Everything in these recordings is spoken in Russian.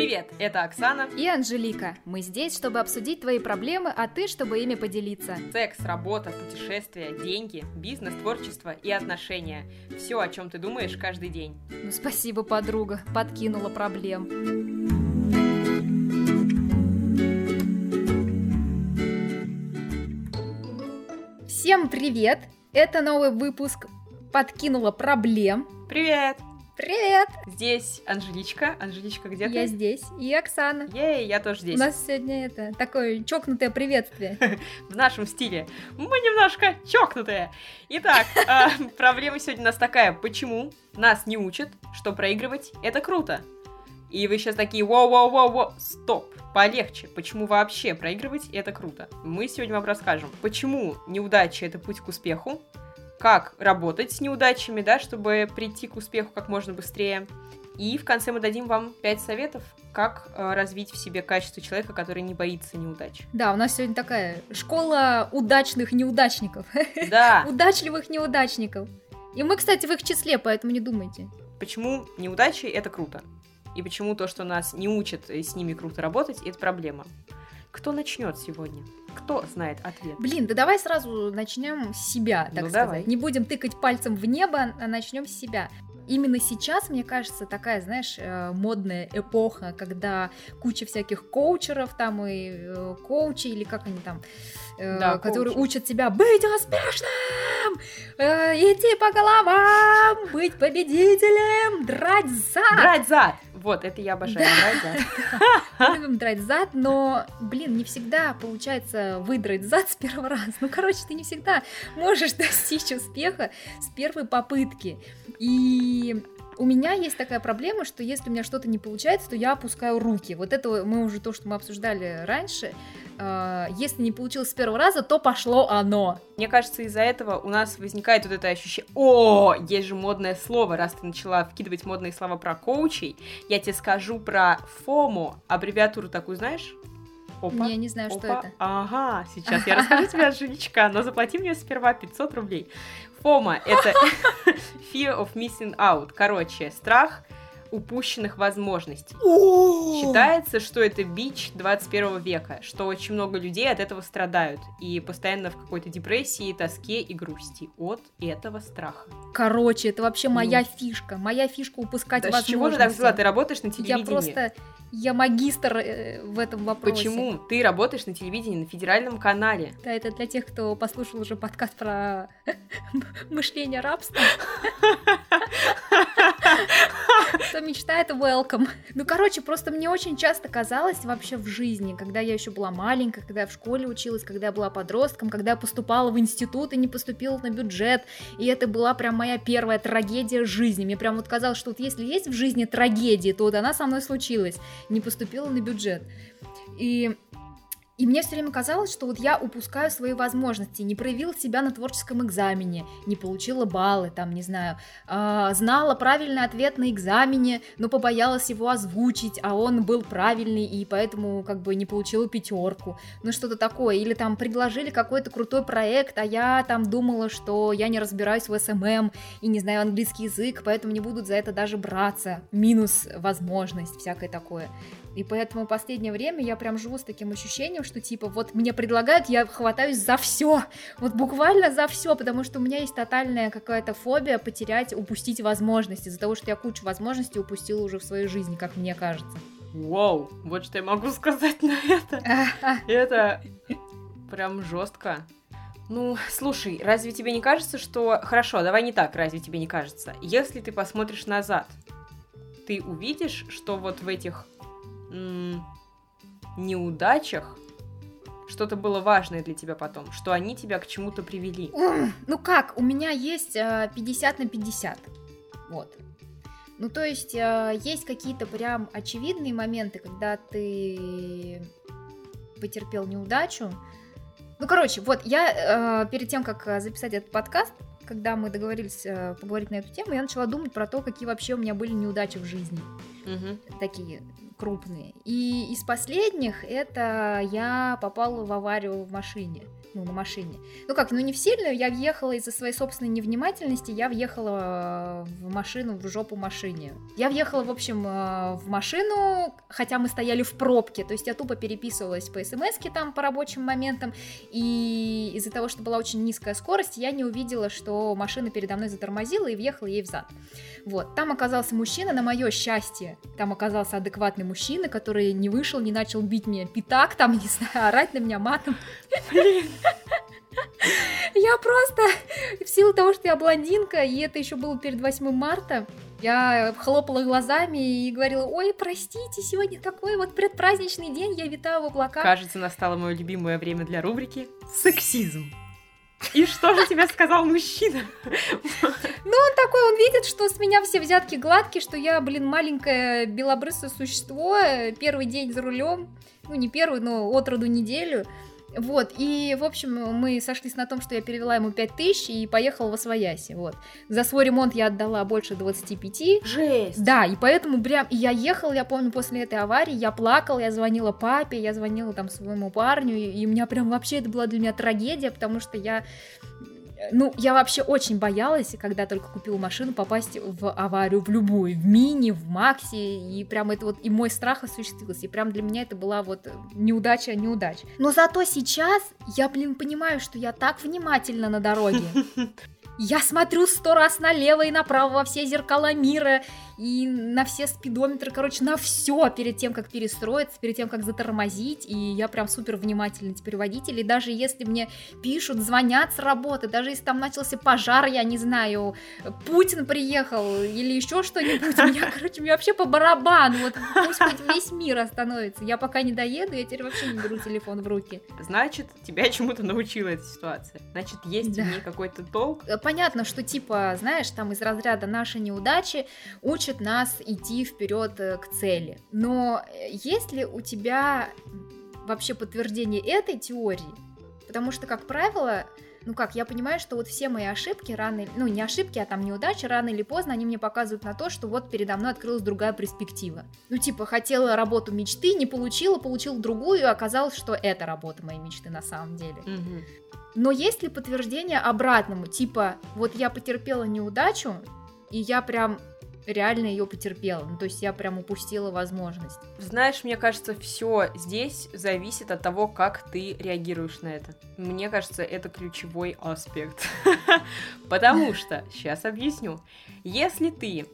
Привет, это Оксана. И Анжелика. Мы здесь, чтобы обсудить твои проблемы, а ты, чтобы ими поделиться. Секс, работа, путешествия, деньги, бизнес, творчество и отношения. Все, о чем ты думаешь каждый день. Ну, спасибо, подруга. Подкинула проблем. Всем привет! Это новый выпуск «Подкинула проблем». Привет! Привет! Здесь Анжеличка. Анжеличка, где Я ты? здесь. И Оксана. Ей, я тоже У здесь. нас сегодня это такое чокнутое приветствие. В нашем стиле. Мы немножко чокнутые. Итак, а, проблема сегодня у нас такая. Почему нас не учат, что проигрывать это круто? И вы сейчас такие, воу-воу-воу-воу, стоп, полегче. Почему вообще проигрывать это круто? Мы сегодня вам расскажем, почему неудача это путь к успеху, как работать с неудачами, да, чтобы прийти к успеху как можно быстрее. И в конце мы дадим вам 5 советов, как э, развить в себе качество человека, который не боится неудач. Да, у нас сегодня такая школа удачных неудачников. Да, Удачливых неудачников. И мы, кстати, в их числе, поэтому не думайте. почему неудачи это круто. И почему то, что нас не учат э, с ними круто работать, это проблема. Кто начнет сегодня? Кто знает ответ? Блин, да давай сразу начнем с себя, так Ну, сказать. давай. Не будем тыкать пальцем в небо, а начнем с себя. Именно сейчас, мне кажется, такая, знаешь, э, модная эпоха, когда куча всяких коучеров там и э, коучи, или как они там, э, Да, которые коучи. учат тебя быть успешным, идти по головам, быть победителем, драть зад. Драть зад! Вот, это я обожаю, драть любим драть зад, но, блин, не всегда получается выдрать зад с первого раза. Ну, короче, ты не всегда можешь достичь успеха с первой попытки. И у меня есть такая проблема, что если у меня что-то не получается, то я опускаю руки. Вот это мы уже то, что мы обсуждали раньше. Э, Если не получилось с первого раза, то пошло оно. Мне кажется, из-за этого у нас возникает вот это ощущение, о, есть же модное слово, раз ты начала вкидывать модные слова про коучей, я тебе скажу про ФОМО, аббревиатуру такую знаешь? Опа. Я не знаю, что Опа. это. Ага, сейчас я расскажу тебе, Анжеличка, но заплати мне сперва 500 рублей. ФОМа — это Fear of Missing Out. Короче, страх упущенных возможностей. Считается, что это бич 21 века, что очень много людей от этого страдают и постоянно в какой-то депрессии, тоске и грусти от этого страха. Короче, это вообще моя фишка. Моя фишка упускать Да с возможности. чего ты так взяла? Ты работаешь на Я телевидении. просто, я магистр э, в этом вопросе. Почему ты работаешь на телевидении, на федеральном канале? Да, это для тех, кто послушал уже подкаст про мышление рабства. Кто мечтает, welcome. Ну, короче, просто мне очень часто казалось вообще в жизни, когда я еще была маленькая, когда я в школе училась, когда я была подростком, когда я поступала в институт и не поступила на бюджет, и это была прям моя первая трагедия жизни. Мне прям вот казалось, что вот если есть в жизни трагедия, то вот она со мной случилась. Не поступила на бюджет. И и мне все время казалось, что вот я упускаю свои возможности, не проявила себя на творческом экзамене, не получила баллы, там, не знаю, а, знала правильный ответ на экзамене, но побоялась его озвучить, а он был правильный, и поэтому как бы не получила пятерку, ну что-то такое. Или там предложили какой-то крутой проект, а я там думала, что я не разбираюсь в SMM и не знаю английский язык, поэтому не будут за это даже браться. Минус возможность, всякое такое. И поэтому в последнее время я прям живу с таким ощущением, что типа вот мне предлагают, я хватаюсь за все, вот буквально за все, потому что у меня есть тотальная какая-то фобия потерять, упустить возможности, из-за того, что я кучу возможностей упустила уже в своей жизни, как мне кажется. Вау, вот что я могу сказать на это. Это прям жестко. Ну, слушай, разве тебе не кажется, что... Хорошо, давай не так, разве тебе не кажется? Если ты посмотришь назад, ты увидишь, что вот в этих м, неудачах что-то было важное для тебя потом, что они тебя к чему-то привели. Ну как, у меня есть э, 50 на 50. Вот. Ну, то есть, э, есть какие-то прям очевидные моменты, когда ты потерпел неудачу. Ну, короче, вот я э, перед тем, как э, записать этот подкаст, когда мы договорились э, поговорить на эту тему, я начала думать про то, какие вообще у меня были неудачи в жизни. Мгм. Такие крупные. И из последних это я попала в аварию в машине. Ну, на машине. Ну как, ну не в сильную, я въехала из-за своей собственной невнимательности, я въехала э, в машину, в жопу машине. Я въехала, в общем, э, в машину, хотя мы стояли в пробке, то есть я тупо переписывалась по смс там по рабочим моментам, и из-за того, что была очень низкая скорость, я не увидела, что машина передо мной затормозила и въехала ей в зад. Вот, там оказался мужчина, на мое счастье, там оказался адекватный мужчина, который не вышел, не начал бить меня пятак, там, не знаю, орать на меня матом. Блин. Я просто, в силу того, что я блондинка, и это еще было перед 8 марта, я хлопала глазами и говорила, ой, простите, сегодня такой вот предпраздничный день, я витаю в облаках. Кажется, настало мое любимое время для рубрики «Сексизм». И что же тебе сказал мужчина? Ну, он такой, он видит, что с меня все взятки гладкие, что я, блин, маленькое белобрысое существо, первый день за рулем, ну, не первый, но от роду неделю, вот, и, в общем, мы сошлись на том, что я перевела ему 5000 и поехала в Освояси, вот. За свой ремонт я отдала больше 25. Жесть! Да, и поэтому прям, и я ехала, я помню, после этой аварии, я плакала, я звонила папе, я звонила там своему парню, и, и у меня прям вообще это была для меня трагедия, потому что я ну, я вообще очень боялась, когда только купила машину, попасть в аварию, в любую, в мини, в макси, и прям это вот, и мой страх осуществился, и прям для меня это была вот неудача, неудача. Но зато сейчас я, блин, понимаю, что я так внимательна на дороге. Я смотрю сто раз налево и направо во все зеркала мира и на все спидометры, короче, на все перед тем, как перестроиться, перед тем, как затормозить. И я прям супер внимательный теперь водитель. И даже если мне пишут, звонят с работы, даже если там начался пожар, я не знаю, Путин приехал или еще что-нибудь, у меня, короче, мне вообще по барабану. Вот пусть хоть весь мир остановится. Я пока не доеду, я теперь вообще не беру телефон в руки. Значит, тебя чему-то научила эта ситуация. Значит, есть да. в ней какой-то толк. Понятно, что типа, знаешь, там из разряда наши неудачи учат учит нас идти вперед э, к цели. Но э, есть ли у тебя вообще подтверждение этой теории? Потому что, как правило, ну как, я понимаю, что вот все мои ошибки рано, ну не ошибки, а там неудачи, рано или поздно они мне показывают на то, что вот передо мной открылась другая перспектива. Ну типа, хотела работу мечты, не получила, получила другую, оказалось, что это работа моей мечты на самом деле. Угу. Но есть ли подтверждение обратному, типа, вот я потерпела неудачу, и я прям реально ее потерпела. Ну, то есть я прям упустила возможность. Знаешь, мне кажется, все здесь зависит от того, как ты реагируешь на это. Мне кажется, это ключевой аспект. Потому что, сейчас объясню, если ты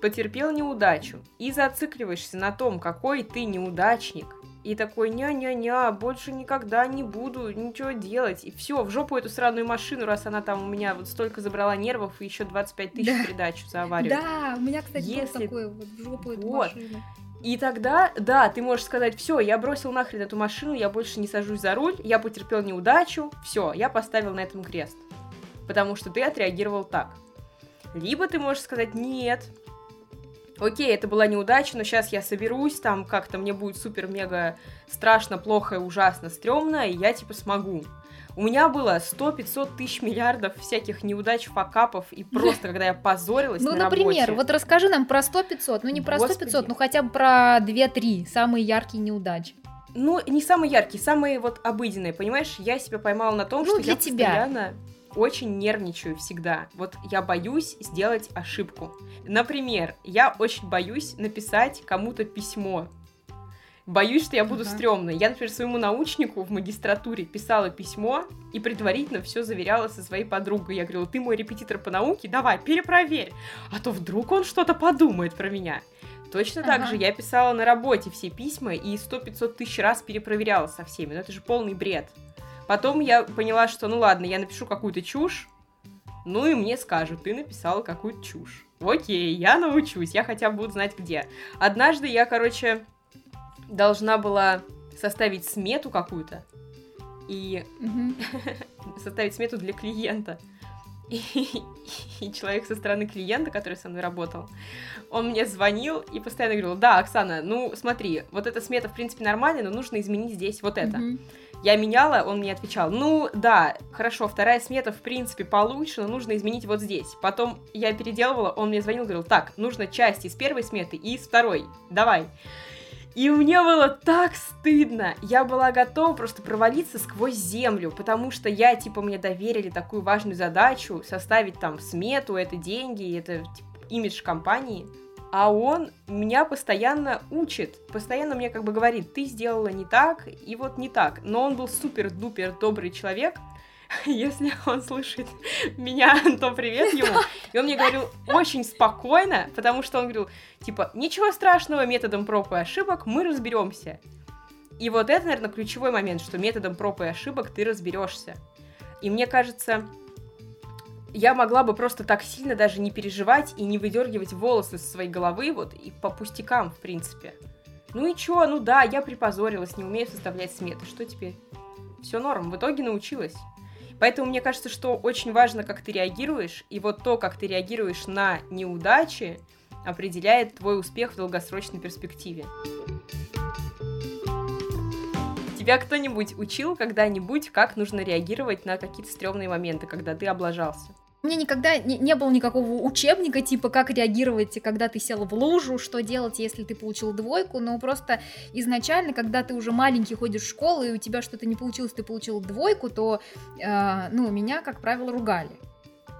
потерпел неудачу и зацикливаешься на том, какой ты неудачник, и такой, ня-ня-ня, больше никогда не буду ничего делать. И все, в жопу эту сраную машину, раз она там у меня вот столько забрала нервов и еще 25 тысяч да. придачу за аварию. Да, у меня, кстати, Если... был такой вот в жопу эту вот. машину. И тогда, да, ты можешь сказать, все, я бросил нахрен эту машину, я больше не сажусь за руль, я потерпел неудачу, все, я поставил на этом крест. Потому что ты отреагировал так. Либо ты можешь сказать, нет, окей, это была неудача, но сейчас я соберусь, там как-то мне будет супер-мега страшно, плохо, ужасно, стрёмно, и я типа смогу. У меня было 100-500 тысяч миллиардов всяких неудач, факапов, и просто, когда я позорилась Ну, на например, вот расскажи нам про 100-500, ну не про 100-500, ну хотя бы про 2-3 самые яркие неудачи. Ну, не самые яркие, самые вот обыденные, понимаешь? Я себя поймала на том, ну, что я тебя. постоянно очень нервничаю всегда. Вот я боюсь сделать ошибку. Например, я очень боюсь написать кому-то письмо. Боюсь, что я буду uh-huh. стрёмной. Я, например, своему научнику в магистратуре писала письмо и предварительно все заверяла со своей подругой. Я говорила, ты мой репетитор по науке, давай, перепроверь. А то вдруг он что-то подумает про меня. Точно uh-huh. так же я писала на работе все письма и сто пятьсот тысяч раз перепроверяла со всеми. Но это же полный бред. Потом я поняла, что ну ладно, я напишу какую-то чушь, ну и мне скажут, ты написала какую-то чушь. Окей, я научусь, я хотя бы буду знать где. Однажды я, короче, должна была составить смету какую-то и составить смету для клиента. И, и человек со стороны клиента, который со мной работал, он мне звонил и постоянно говорил, да, Оксана, ну смотри, вот эта смета в принципе нормальная, но нужно изменить здесь вот это. Mm-hmm. Я меняла, он мне отвечал, ну да, хорошо, вторая смета в принципе получше, но нужно изменить вот здесь. Потом я переделывала, он мне звонил, говорил, так, нужно часть из первой сметы и из второй, давай. И мне было так стыдно. Я была готова просто провалиться сквозь землю, потому что я, типа, мне доверили такую важную задачу, составить там смету, это деньги, это типа, имидж компании. А он меня постоянно учит, постоянно мне как бы говорит, ты сделала не так, и вот не так. Но он был супер-дупер добрый человек, если он слышит меня, то привет ему. И он мне говорил очень спокойно, потому что он говорил, типа, ничего страшного, методом проб и ошибок мы разберемся. И вот это, наверное, ключевой момент, что методом проб и ошибок ты разберешься. И мне кажется, я могла бы просто так сильно даже не переживать и не выдергивать волосы со своей головы, вот, и по пустякам, в принципе. Ну и чё, ну да, я припозорилась, не умею составлять сметы, что теперь? Все норм, в итоге научилась. Поэтому мне кажется, что очень важно, как ты реагируешь, и вот то, как ты реагируешь на неудачи, определяет твой успех в долгосрочной перспективе. Тебя кто-нибудь учил когда-нибудь, как нужно реагировать на какие-то стрёмные моменты, когда ты облажался? Меня никогда не, не было никакого учебника, типа, как реагировать, когда ты сел в лужу, что делать, если ты получил двойку, но просто изначально, когда ты уже маленький ходишь в школу, и у тебя что-то не получилось, ты получил двойку, то, э, ну, меня, как правило, ругали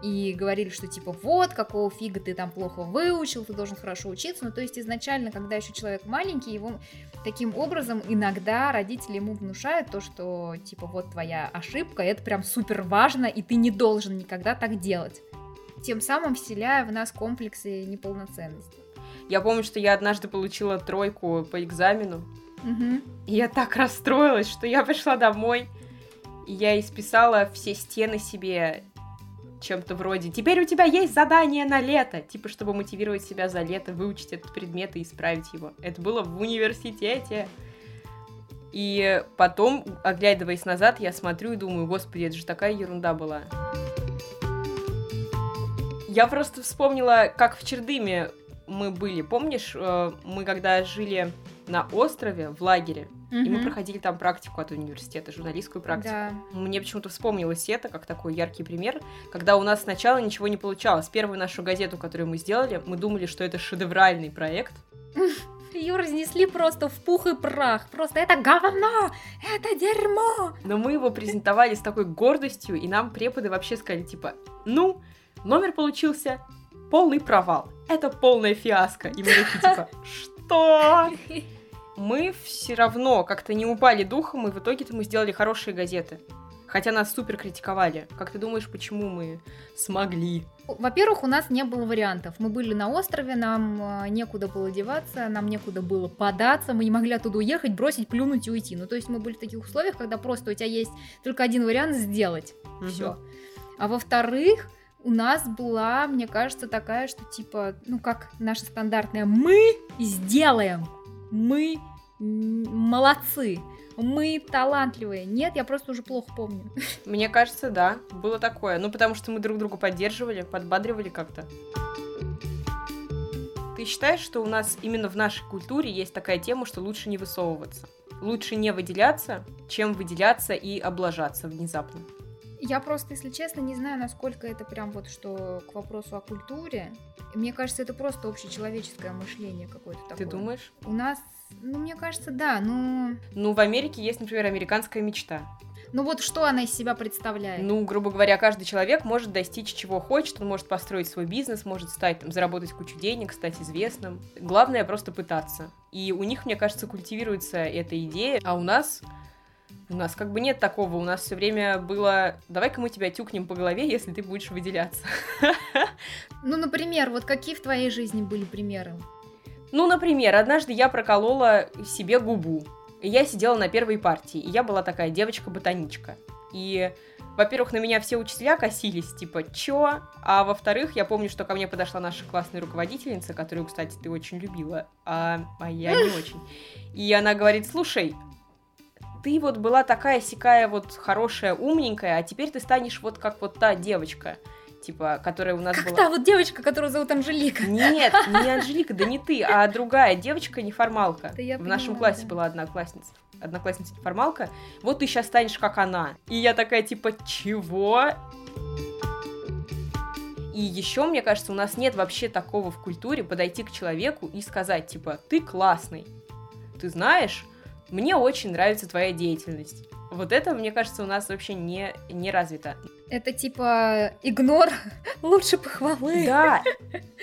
и говорили, что типа вот, какого фига ты там плохо выучил, ты должен хорошо учиться. Ну, то есть изначально, когда еще человек маленький, его таким образом иногда родители ему внушают то, что типа вот твоя ошибка, это прям супер важно, и ты не должен никогда так делать. Тем самым вселяя в нас комплексы неполноценности. Я помню, что я однажды получила тройку по экзамену, Угу. и я так расстроилась, что я пришла домой, и я исписала все стены себе чем-то вроде «Теперь у тебя есть задание на лето!» Типа, чтобы мотивировать себя за лето, выучить этот предмет и исправить его. Это было в университете. И потом, оглядываясь назад, я смотрю и думаю, господи, это же такая ерунда была. Я просто вспомнила, как в Чердыме мы были. Помнишь, э, мы когда жили на острове в лагере, и мы проходили там практику от университета, журналистскую практику. Да. Мне почему-то вспомнилось это как такой яркий пример, когда у нас сначала ничего не получалось. Первую нашу газету, которую мы сделали, мы думали, что это шедевральный проект. Ее разнесли просто в пух и прах. Просто это говно! Это дерьмо! Но мы его презентовали с такой гордостью, и нам преподы вообще сказали, типа, ну, номер получился полный провал. Это полная фиаско. И мы такие, типа, что? Мы все равно как-то не упали духом, и в итоге-то мы сделали хорошие газеты. Хотя нас супер критиковали. Как ты думаешь, почему мы смогли? Во-первых, у нас не было вариантов. Мы были на острове, нам э, некуда было деваться, нам некуда было податься, мы не могли оттуда уехать, бросить, плюнуть и уйти. Ну, то есть мы были в таких условиях, когда просто у тебя есть только один вариант сделать. Мгм. Все. А во-вторых, у нас была, мне кажется, такая, что типа, ну как наша стандартная, мы сделаем, мы молодцы, мы талантливые. Нет, я просто уже плохо помню. Мне кажется, да, было такое. Ну, потому что мы друг друга поддерживали, подбадривали как-то. Ты считаешь, что у нас именно в нашей культуре есть такая тема, что лучше не высовываться? Лучше не выделяться, чем выделяться и облажаться внезапно. Я просто, если честно, не знаю, насколько это прям вот что к вопросу о культуре. Мне кажется, это просто общечеловеческое мышление какое-то такое. Ты думаешь? У нас, ну, мне кажется, да, ну... Ну, в Америке есть, например, американская мечта. Ну вот что она из себя представляет? Ну, грубо говоря, каждый человек может достичь чего хочет, он может построить свой бизнес, может стать, там, заработать кучу денег, стать известным. Главное просто пытаться. И у них, мне кажется, культивируется эта идея, а у нас... У нас как бы нет такого, у нас все время было, давай-ка мы тебя тюкнем по голове, если ты будешь выделяться. Ну, например, вот какие в твоей жизни были примеры? Ну, например, однажды я проколола себе губу. Я сидела на первой партии, и я была такая девочка-ботаничка. И, во-первых, на меня все учителя косились, типа, чё? А во-вторых, я помню, что ко мне подошла наша классная руководительница, которую, кстати, ты очень любила, а, а я не очень. И она говорит, слушай, ты вот была такая сякая вот хорошая, умненькая, а теперь ты станешь вот как вот та девочка, типа, которая у нас Как была... та вот девочка, которую зовут Анжелика. Нет, не Анжелика, да не ты, а другая девочка неформалка. Да я В нашем классе да. была одноклассница. Одноклассница неформалка. Вот ты сейчас станешь как она. И я такая, типа, чего? И еще, мне кажется, у нас нет вообще такого в культуре подойти к человеку и сказать, типа, ты классный. ты знаешь, мне очень нравится твоя деятельность. Вот это, мне кажется, у нас вообще не, не развито. Это типа игнор лучше похвалы. Да,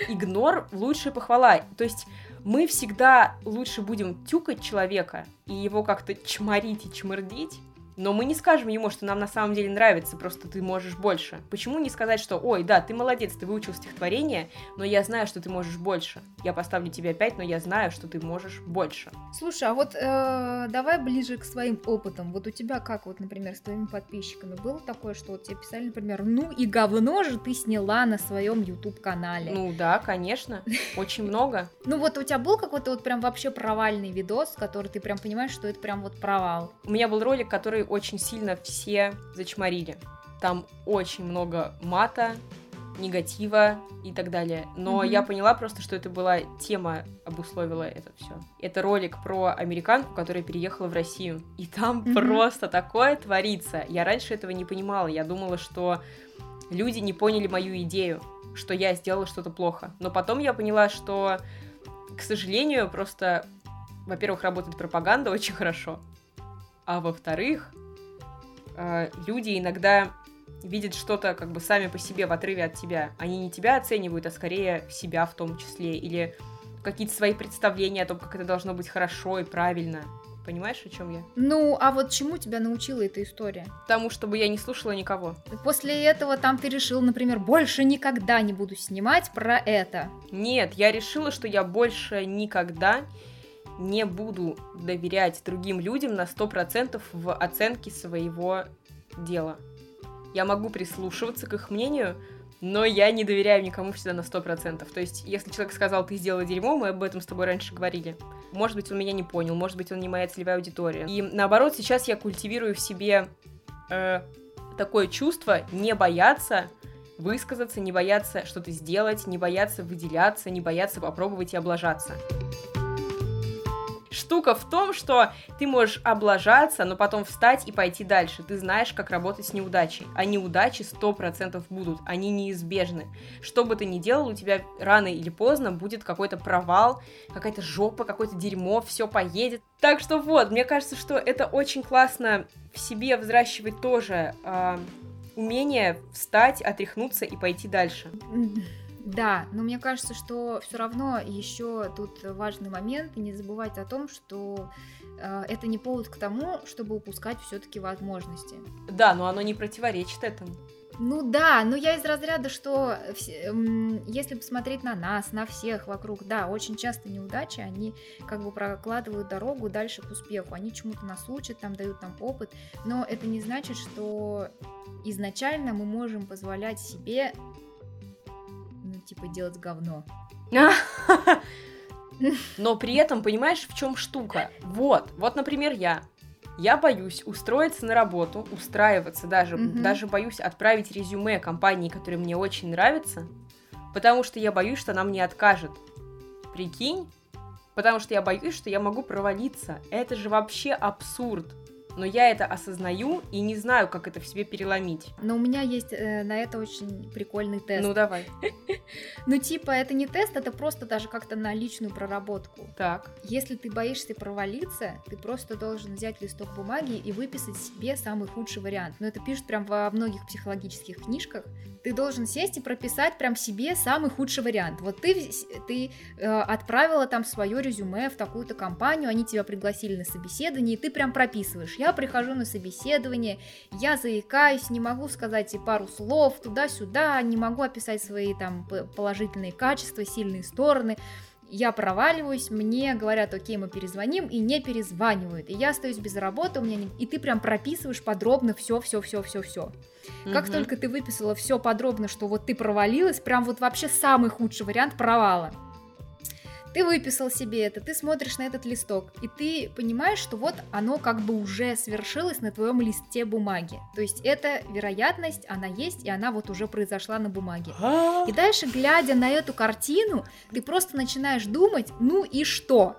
игнор лучше похвала. То есть мы всегда лучше будем тюкать человека и его как-то чморить и чмырдить, но мы не скажем ему, что нам на самом деле нравится, просто ты можешь больше. Почему не сказать, что, ой, да, ты молодец, ты выучил стихотворение, но я знаю, что ты можешь больше. Я поставлю тебе 5, но я знаю, что ты можешь больше. Слушай, а вот э, давай ближе к своим опытам. Вот у тебя как, вот, например, с твоими подписчиками было такое, что вот тебе писали, например, ну и говно же ты сняла на своем YouTube-канале. Ну да, конечно, очень много. Ну вот у тебя был какой-то вот прям вообще провальный видос, который ты прям понимаешь, что это прям вот провал? У меня был ролик, который очень сильно все зачморили. Там очень много мата, негатива и так далее. Но mm-hmm. я поняла просто, что это была тема, обусловила это все. Это ролик про американку, которая переехала в Россию. И там mm-hmm. просто такое творится. Я раньше этого не понимала. Я думала, что люди не поняли мою идею, что я сделала что-то плохо. Но потом я поняла, что, к сожалению, просто, во-первых, работает пропаганда очень хорошо. А во-вторых, э, люди иногда видят что-то как бы сами по себе в отрыве от тебя. Они не тебя оценивают, а скорее себя в том числе. Или какие-то свои представления о том, как это должно быть хорошо и правильно. Понимаешь, о чем я? Ну, а вот чему тебя научила эта история? Тому, чтобы я не слушала никого. После этого там ты решил, например, больше никогда не буду снимать про это. Нет, я решила, что я больше никогда не буду доверять другим людям на 100% в оценке своего дела. Я могу прислушиваться к их мнению, но я не доверяю никому всегда на 100%. То есть, если человек сказал, ты сделала дерьмо, мы об этом с тобой раньше говорили. Может быть, он меня не понял, может быть, он не моя целевая аудитория. И наоборот, сейчас я культивирую в себе э, такое чувство не бояться высказаться, не бояться что-то сделать, не бояться выделяться, не бояться попробовать и облажаться штука в том, что ты можешь облажаться, но потом встать и пойти дальше. Ты знаешь, как работать с неудачей. А неудачи 100% будут, они неизбежны. Что бы ты ни делал, у тебя рано или поздно будет какой-то провал, какая-то жопа, какое-то дерьмо, все поедет. Так что вот, мне кажется, что это очень классно в себе взращивать тоже э, умение встать, отряхнуться и пойти дальше. Да, но мне кажется, что все равно еще тут важный момент, и не забывать о том, что э, это не повод к тому, чтобы упускать все-таки возможности. Да, но оно не противоречит этому. Ну да, но я из разряда, что если посмотреть на нас, на всех вокруг, да, очень часто неудачи, они как бы прокладывают дорогу дальше к успеху, они чему-то нас учат, там дают нам опыт, но это не значит, что изначально мы можем позволять себе типа делать говно. Но при этом, понимаешь, в чем штука? Вот, вот, например, я. Я боюсь устроиться на работу, устраиваться даже, mm даже боюсь отправить резюме компании, которая мне очень нравится, потому что я боюсь, что она мне откажет. Прикинь? Потому что я боюсь, что я могу провалиться. Это же вообще абсурд но я это осознаю и не знаю, как это в себе переломить. Но у меня есть э, на это очень прикольный тест. Ну давай. Ну типа это не тест, это просто даже как-то на личную проработку. Так. Если ты боишься провалиться, ты просто должен взять листок бумаги и выписать себе самый худший вариант. Но это пишут прям во многих психологических книжках. Ты должен сесть и прописать прям себе самый худший вариант. Вот ты, ты э, отправила там свое резюме в такую-то компанию, они тебя пригласили на собеседование, и ты прям прописываешь я прихожу на собеседование, я заикаюсь, не могу сказать и пару слов туда-сюда, не могу описать свои там положительные качества, сильные стороны. Я проваливаюсь, мне говорят, окей, мы перезвоним, и не перезванивают. И я остаюсь без работы, у меня не... и ты прям прописываешь подробно все, все, все, все, все. Угу. Как только ты выписала все подробно, что вот ты провалилась, прям вот вообще самый худший вариант провала. Ты выписал себе это, ты смотришь на этот листок, и ты понимаешь, что вот оно как бы уже свершилось на твоем листе бумаги. То есть эта вероятность, она есть, и она вот уже произошла на бумаге. А? И дальше, глядя на эту картину, ты просто начинаешь думать, ну и что?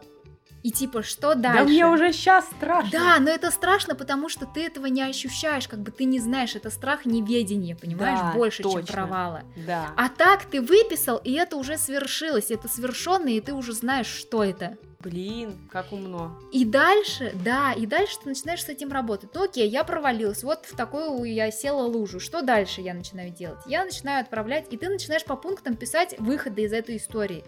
И типа, что дальше? Да мне уже сейчас страшно. Да, но это страшно, потому что ты этого не ощущаешь, как бы ты не знаешь, это страх неведения, понимаешь, да, больше, точно. чем провала. Да. А так ты выписал, и это уже свершилось, это свершенное, и ты уже знаешь, что это. Блин, как умно. И дальше, да, и дальше ты начинаешь с этим работать. Ну окей, я провалилась, вот в такую я села лужу. Что дальше я начинаю делать? Я начинаю отправлять, и ты начинаешь по пунктам писать выходы из этой истории.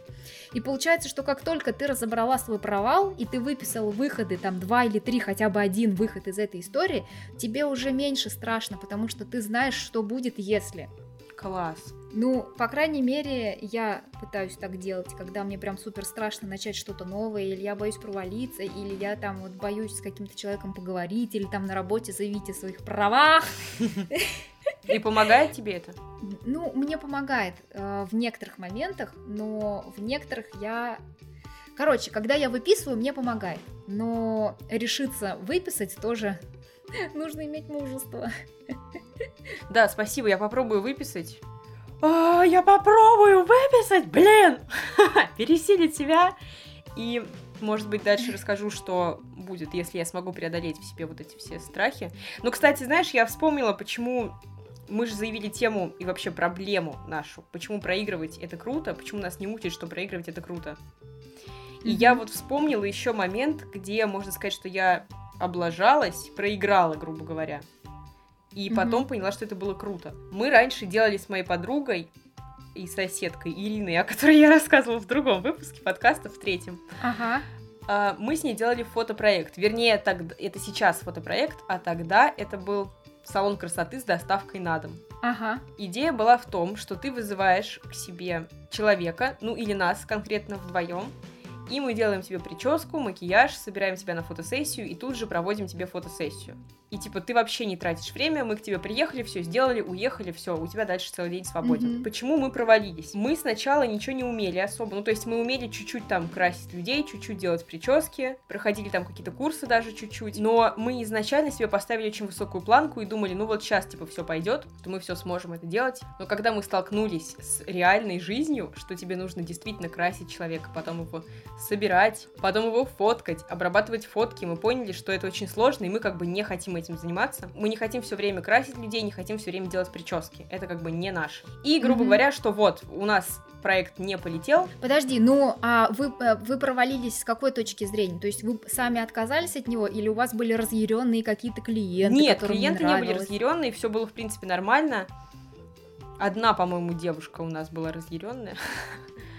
И получается, что как только ты разобрала свой провал, и ты выписал выходы, там два или три, хотя бы один выход из этой истории, тебе уже меньше страшно, потому что ты знаешь, что будет, если. Класс. Ну, по крайней мере, я пытаюсь так делать, когда мне прям супер страшно начать что-то новое, или я боюсь провалиться, или я там вот боюсь с каким-то человеком поговорить, или там на работе заявить о своих правах. И помогает тебе это? Ну, мне помогает э, в некоторых моментах, но в некоторых я... Короче, когда я выписываю, мне помогает. Но решиться выписать тоже нужно иметь мужество. Да, спасибо, я попробую выписать. А, я попробую выписать, блин! Пересилить себя. И, может быть, дальше расскажу, что будет, если я смогу преодолеть в себе вот эти все страхи. Ну, кстати, знаешь, я вспомнила, почему мы же заявили тему и вообще проблему нашу. Почему проигрывать это круто, почему нас не учат, что проигрывать это круто. И mm-hmm. я вот вспомнила еще момент, где можно сказать, что я облажалась, проиграла, грубо говоря. И mm-hmm. потом поняла, что это было круто. Мы раньше делали с моей подругой и соседкой Ириной, о которой я рассказывала в другом выпуске подкаста, в третьем. Ага. А, мы с ней делали фотопроект. Вернее, тогда, это сейчас фотопроект, а тогда это был салон красоты с доставкой на дом. Ага. Идея была в том, что ты вызываешь к себе человека, ну или нас конкретно вдвоем, и мы делаем тебе прическу, макияж, собираем тебя на фотосессию и тут же проводим тебе фотосессию и типа ты вообще не тратишь время, мы к тебе приехали, все сделали, уехали, все, у тебя дальше целый день свободен. Mm-hmm. Почему мы провалились? Мы сначала ничего не умели особо, ну то есть мы умели чуть-чуть там красить людей, чуть-чуть делать прически, проходили там какие-то курсы даже чуть-чуть, но мы изначально себе поставили очень высокую планку и думали, ну вот сейчас типа все пойдет, то мы все сможем это делать, но когда мы столкнулись с реальной жизнью, что тебе нужно действительно красить человека, потом его собирать, потом его фоткать, обрабатывать фотки, мы поняли, что это очень сложно, и мы как бы не хотим этим заниматься. Мы не хотим все время красить людей, не хотим все время делать прически. Это как бы не наше. И, грубо mm-hmm. говоря, что вот у нас проект не полетел. Подожди, ну а вы, э, вы провалились с какой точки зрения? То есть вы сами отказались от него или у вас были разъяренные какие-то клиенты? Нет, клиенты не, не были разъяренные, все было в принципе нормально. Одна, по-моему, девушка у нас была разъяренная.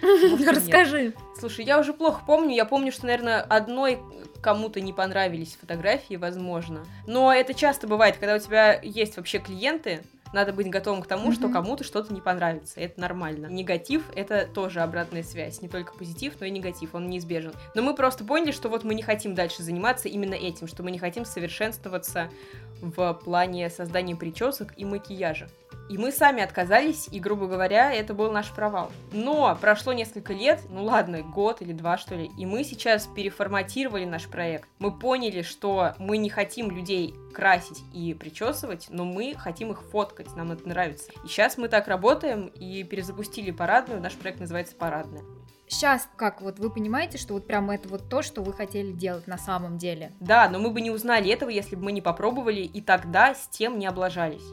Расскажи. Слушай, я уже плохо помню. Я помню, что, наверное, одной кому-то не понравились фотографии, возможно. Но это часто бывает, когда у тебя есть вообще клиенты, надо быть готовым к тому, mm-hmm. что кому-то что-то не понравится. Это нормально. Негатив — это тоже обратная связь. Не только позитив, но и негатив. Он неизбежен. Но мы просто поняли, что вот мы не хотим дальше заниматься именно этим, что мы не хотим совершенствоваться в плане создания причесок и макияжа. И мы сами отказались, и, грубо говоря, это был наш провал. Но прошло несколько лет, ну ладно, год или два, что ли, и мы сейчас переформатировали наш проект. Мы поняли, что мы не хотим людей красить и причесывать, но мы хотим их фоткать, нам это нравится. И сейчас мы так работаем и перезапустили парадную, наш проект называется «Парадная». Сейчас, как вот вы понимаете, что вот прям это вот то, что вы хотели делать на самом деле? Да, но мы бы не узнали этого, если бы мы не попробовали и тогда с тем не облажались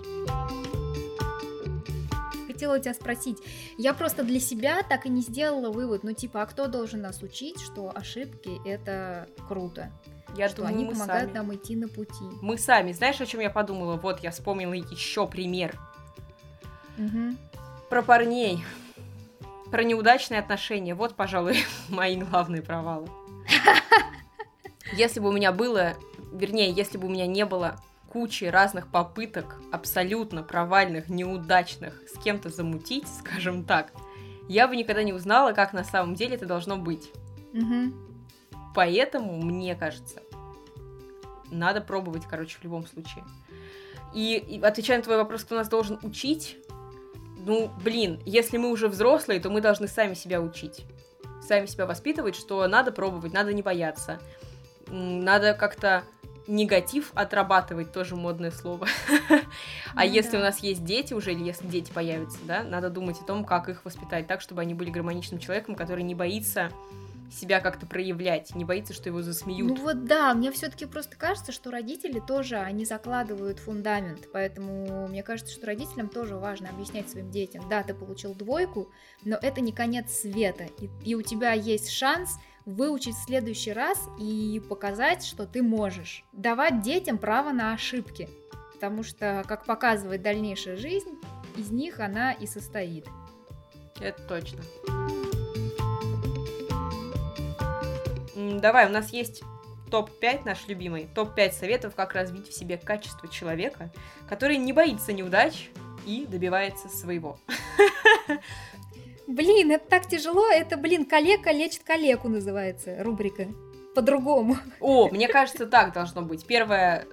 хотела тебя спросить. Я просто для себя так и не сделала вывод, ну типа, а кто должен нас учить, что ошибки это круто? Я что думаю, они помогают сами. нам идти на пути. Мы сами. Знаешь, о чем я подумала? Вот я вспомнила еще пример. Угу. Про парней. Про неудачные отношения. Вот, пожалуй, мои главные провалы. Если бы у меня было, вернее, если бы у меня не было кучей разных попыток, абсолютно провальных, неудачных, с кем-то замутить, скажем так, я бы никогда не узнала, как на самом деле это должно быть. Угу. Поэтому, мне кажется, надо пробовать, короче, в любом случае. И, и отвечая на твой вопрос, кто нас должен учить, ну, блин, если мы уже взрослые, то мы должны сами себя учить. Сами себя воспитывать, что надо пробовать, надо не бояться. Надо как-то негатив отрабатывать тоже модное слово. а ну если у нас есть дети уже, или если дети появятся, да, надо думать о том, как их воспитать так, чтобы они были гармоничным человеком, который не боится себя как-то проявлять, не боится, что его засмеют. Ну вот да, мне все-таки просто кажется, что родители тоже, они закладывают фундамент, поэтому мне кажется, что родителям тоже важно объяснять своим детям, да, ты получил двойку, но это не конец света, и, и у тебя есть шанс выучить в следующий раз и показать, что ты можешь. Давать детям право на ошибки, потому что, как показывает дальнейшая жизнь, из них она и состоит. Это точно. Давай, у нас есть топ-5 наш любимый, топ-5 советов, как развить в себе качество человека, который не боится неудач и добивается своего. Блин, это так тяжело, это, блин, калека лечит калеку называется, рубрика. По-другому. О, мне кажется, так должно быть. Первое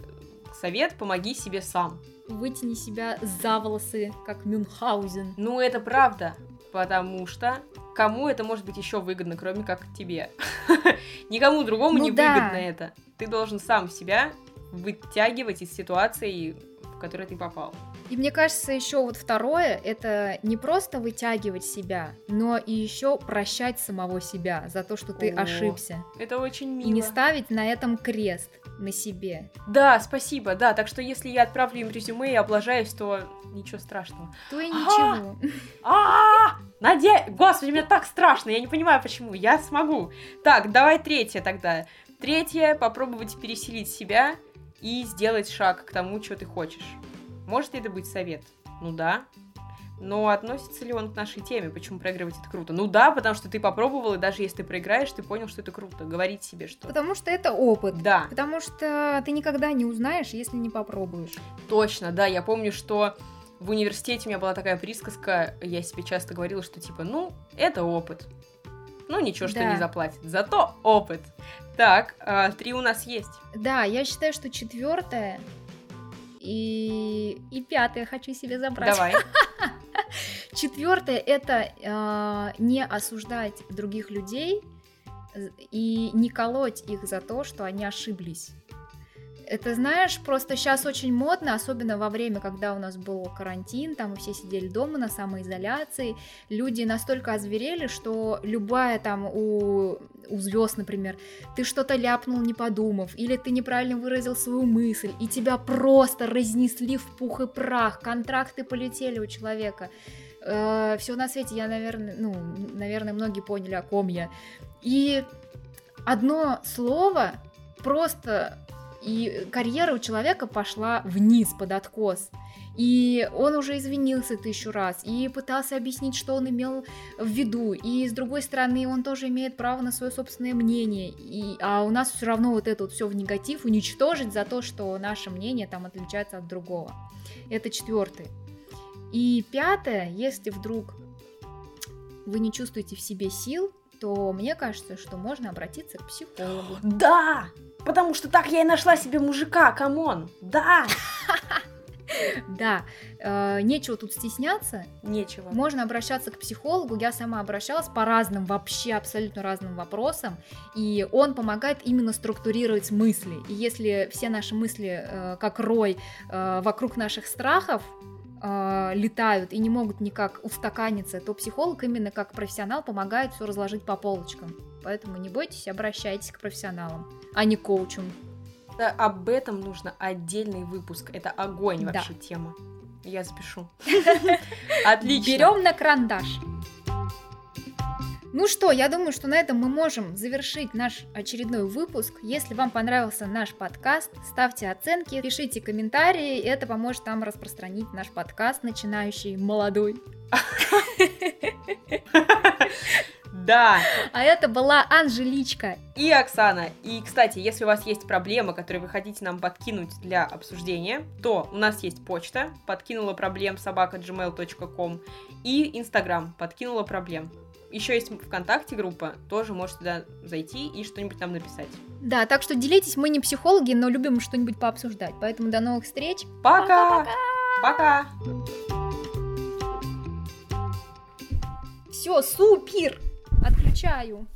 совет, помоги себе сам. Вытяни себя за волосы, как Мюнхгаузен. Ну, это правда, потому что кому это может быть еще выгодно, кроме как тебе? Никому другому Ну не да. выгодно это. Ты должен сам себя вытягивать из ситуации, в которой ты попал. И мне кажется, еще вот второе, это не просто вытягивать себя, но и еще прощать самого себя за то, что ты О. ошибся. Это очень мило. И не ставить на этом крест на себе. Да, спасибо, да. Так что если я отправлю им резюме и облажаюсь, то ничего страшного. То и Ага. ничего. А, Наде... Господи, мне так страшно, я не понимаю, почему. Я смогу. Так, давай третье тогда. Третье, попробовать переселить себя и сделать шаг к тому, что ты хочешь. Может ли это быть совет? Ну да. Но относится ли он к нашей теме? Почему проигрывать это круто? Ну да, потому что ты попробовал, и даже если ты проиграешь, ты понял, что это круто. Говорить себе, что... Потому что это опыт. Да, Потому что ты никогда не узнаешь, если не попробуешь. Точно, да, я помню, что в университете у меня была такая присказка, я себе часто говорила, что типа, ну, это опыт. Ну, ничего, что Да. не заплатит. Зато опыт. Так, а, три у нас есть. Да, я считаю, что четвертое и, и пятое хочу себе забрать. Давай. Четвертое это э, не осуждать других людей з- и не колоть их за то, что они ошиблись. Это, знаешь, просто сейчас очень модно, особенно во время, когда у нас был карантин, там все сидели дома на самоизоляции, люди настолько озверели, что любая там у, у звезд, например, ты что-то ляпнул, не подумав, или ты неправильно выразил свою мысль, и тебя просто разнесли в пух и прах, контракты полетели у человека. все на свете, я, наверное, ну, наверное, многие поняли, о ком я. И одно слово просто и карьера у человека пошла вниз под откос. И он уже извинился тысячу раз, и пытался объяснить, что он имел в виду. И с другой стороны, он тоже имеет право на свое собственное мнение. И, а у нас все равно вот это вот все в негатив уничтожить за то, что наше мнение там отличается от другого. Это четвертый. И пятое, если вдруг вы не чувствуете в себе сил, то мне кажется, что можно обратиться к психологу. Да! Потому что так я и нашла себе мужика, come on! Да! Да, э, нечего тут стесняться, Нечего. можно обращаться к психологу. Я сама обращалась по разным, вообще абсолютно разным вопросам, и он помогает именно структурировать мысли. И если все наши мысли, э, как рой, э, вокруг наших страхов, летают и не могут никак устаканиться, то психолог именно как профессионал помогает все разложить по полочкам. Поэтому не бойтесь, обращайтесь к профессионалам, а не к коучам. Да, об этом нужно отдельный выпуск. Это огонь Да. вообще тема. Я запишу. Отлично. Берем на карандаш. Ну что, я думаю, что на этом мы можем завершить наш очередной выпуск. Если вам понравился наш подкаст, ставьте оценки, пишите комментарии, это поможет нам распространить наш подкаст, начинающий молодой. Да. А это была Анжеличка. И Оксана. И, кстати, если у вас есть проблемы, которые вы хотите нам подкинуть для обсуждения, то у нас есть почта подкинула проблем собака gmail.com и Инстаграм подкинула проблем. Еще есть ВКонтакте группа, тоже можете туда зайти и что-нибудь нам написать. Да, так что делитесь, мы не психологи, но любим что-нибудь пообсуждать. Поэтому до новых встреч. Пока! Пока! Все, супер! Tiago.